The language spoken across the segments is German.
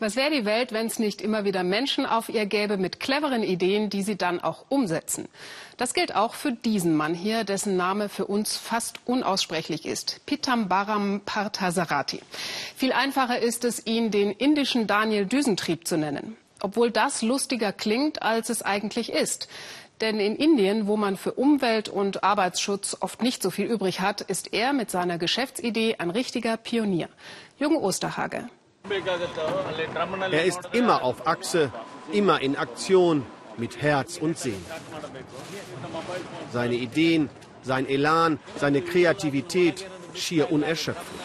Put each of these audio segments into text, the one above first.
Was wäre die Welt, wenn es nicht immer wieder Menschen auf ihr gäbe mit cleveren Ideen, die sie dann auch umsetzen? Das gilt auch für diesen Mann hier, dessen Name für uns fast unaussprechlich ist. Pitambaram Parthasarati. Viel einfacher ist es, ihn den indischen Daniel Düsentrieb zu nennen. Obwohl das lustiger klingt, als es eigentlich ist. Denn in Indien, wo man für Umwelt- und Arbeitsschutz oft nicht so viel übrig hat, ist er mit seiner Geschäftsidee ein richtiger Pionier. Jürgen Osterhage. Er ist immer auf Achse, immer in Aktion, mit Herz und Sinn. Seine Ideen, sein Elan, seine Kreativität schier unerschöpflich.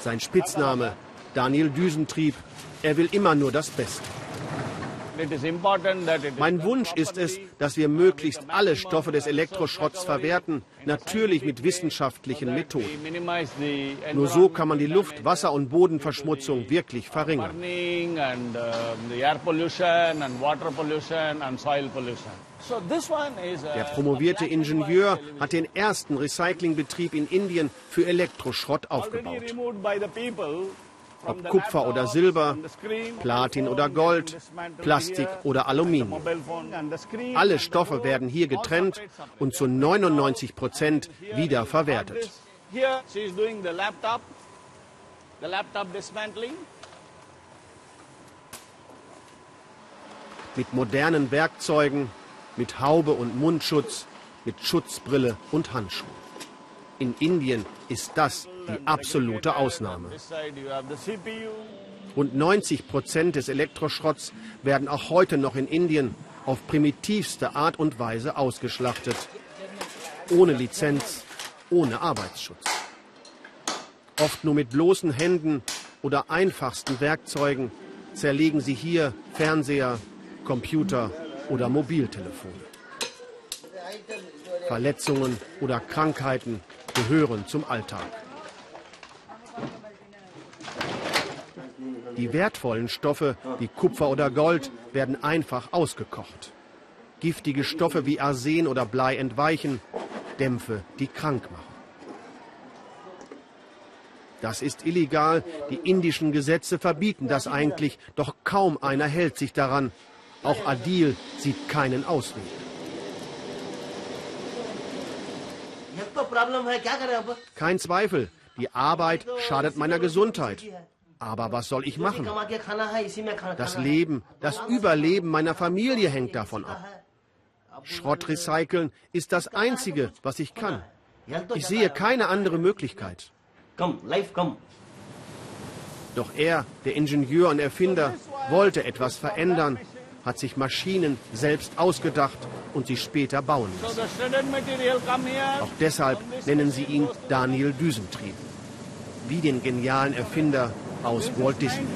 Sein Spitzname Daniel Düsentrieb, er will immer nur das Beste. Mein Wunsch ist es, dass wir möglichst alle Stoffe des Elektroschrotts verwerten, natürlich mit wissenschaftlichen Methoden. Nur so kann man die Luft-, Wasser- und Bodenverschmutzung wirklich verringern. Der promovierte Ingenieur hat den ersten Recyclingbetrieb in Indien für Elektroschrott aufgebaut. Ob Kupfer oder Silber, Platin oder Gold, Plastik oder Aluminium. Alle Stoffe werden hier getrennt und zu 99 Prozent wiederverwertet. Mit modernen Werkzeugen, mit Haube und Mundschutz, mit Schutzbrille und Handschuhen. In Indien ist das die absolute Ausnahme. Rund 90 Prozent des Elektroschrotts werden auch heute noch in Indien auf primitivste Art und Weise ausgeschlachtet. Ohne Lizenz, ohne Arbeitsschutz. Oft nur mit bloßen Händen oder einfachsten Werkzeugen zerlegen sie hier Fernseher, Computer oder Mobiltelefone. Verletzungen oder Krankheiten gehören zum Alltag. Die wertvollen Stoffe wie Kupfer oder Gold werden einfach ausgekocht. Giftige Stoffe wie Arsen oder Blei entweichen, Dämpfe, die krank machen. Das ist illegal. Die indischen Gesetze verbieten das eigentlich, doch kaum einer hält sich daran. Auch Adil sieht keinen Ausweg. Kein Zweifel, die Arbeit schadet meiner Gesundheit. Aber was soll ich machen? Das Leben, das Überleben meiner Familie hängt davon ab. Schrott recyceln ist das Einzige, was ich kann. Ich sehe keine andere Möglichkeit. Doch er, der Ingenieur und Erfinder, wollte etwas verändern, hat sich Maschinen selbst ausgedacht und sie später bauen lassen. Auch deshalb nennen sie ihn Daniel Düsentrieb, wie den genialen Erfinder aus Walt Disney.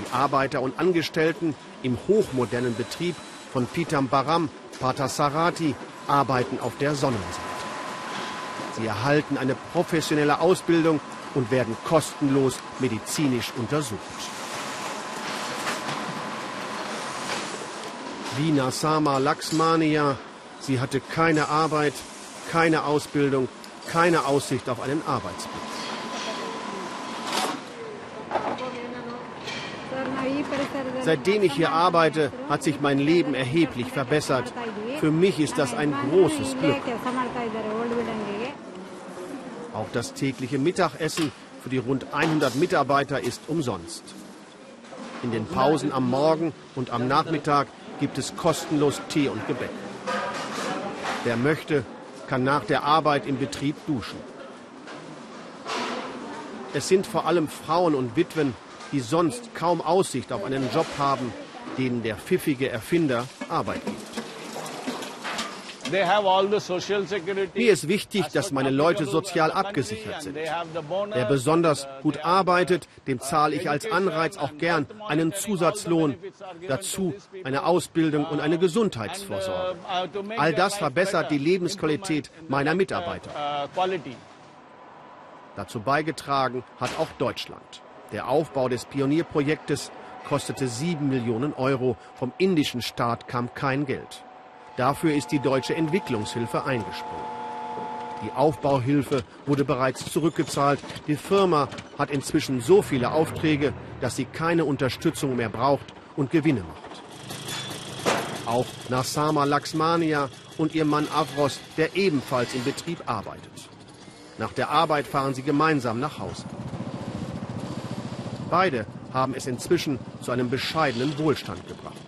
Die Arbeiter und Angestellten im hochmodernen Betrieb von Pitambaram Parthasarati arbeiten auf der Sonnenseite. Sie erhalten eine professionelle Ausbildung und werden kostenlos medizinisch untersucht. Vina Sama Laxmania, sie hatte keine Arbeit, keine Ausbildung keine Aussicht auf einen Arbeitsplatz. Seitdem ich hier arbeite, hat sich mein Leben erheblich verbessert. Für mich ist das ein großes Glück. Auch das tägliche Mittagessen für die rund 100 Mitarbeiter ist umsonst. In den Pausen am Morgen und am Nachmittag gibt es kostenlos Tee und Gebäck. Wer möchte, kann nach der Arbeit im Betrieb duschen. Es sind vor allem Frauen und Witwen, die sonst kaum Aussicht auf einen Job haben, denen der pfiffige Erfinder Arbeit gibt. Mir ist wichtig, dass meine Leute sozial abgesichert sind. Wer besonders gut arbeitet, dem zahle ich als Anreiz auch gern einen Zusatzlohn, dazu eine Ausbildung und eine Gesundheitsvorsorge. All das verbessert die Lebensqualität meiner Mitarbeiter. Dazu beigetragen hat auch Deutschland. Der Aufbau des Pionierprojektes kostete sieben Millionen Euro. Vom indischen Staat kam kein Geld. Dafür ist die deutsche Entwicklungshilfe eingesprungen. Die Aufbauhilfe wurde bereits zurückgezahlt. Die Firma hat inzwischen so viele Aufträge, dass sie keine Unterstützung mehr braucht und Gewinne macht. Auch Nassama Laxmania und ihr Mann Avros, der ebenfalls im Betrieb arbeitet. Nach der Arbeit fahren sie gemeinsam nach Hause. Beide haben es inzwischen zu einem bescheidenen Wohlstand gebracht.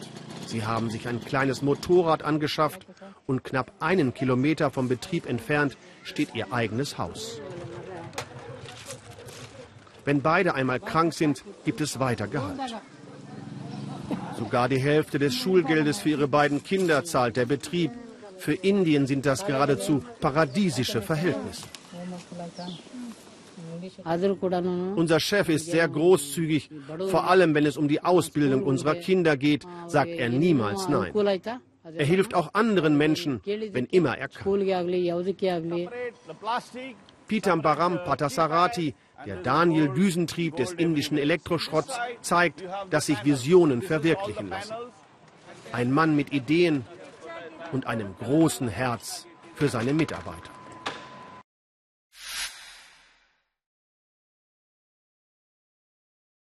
Sie haben sich ein kleines Motorrad angeschafft und knapp einen Kilometer vom Betrieb entfernt steht ihr eigenes Haus. Wenn beide einmal krank sind, gibt es weiter Gehalt. Sogar die Hälfte des Schulgeldes für ihre beiden Kinder zahlt der Betrieb. Für Indien sind das geradezu paradiesische Verhältnisse. Unser Chef ist sehr großzügig, vor allem wenn es um die Ausbildung unserer Kinder geht, sagt er niemals Nein. Er hilft auch anderen Menschen, wenn immer er kann. Pitambaram Patasarati, der Daniel-Düsentrieb des indischen Elektroschrotts, zeigt, dass sich Visionen verwirklichen lassen. Ein Mann mit Ideen und einem großen Herz für seine Mitarbeiter.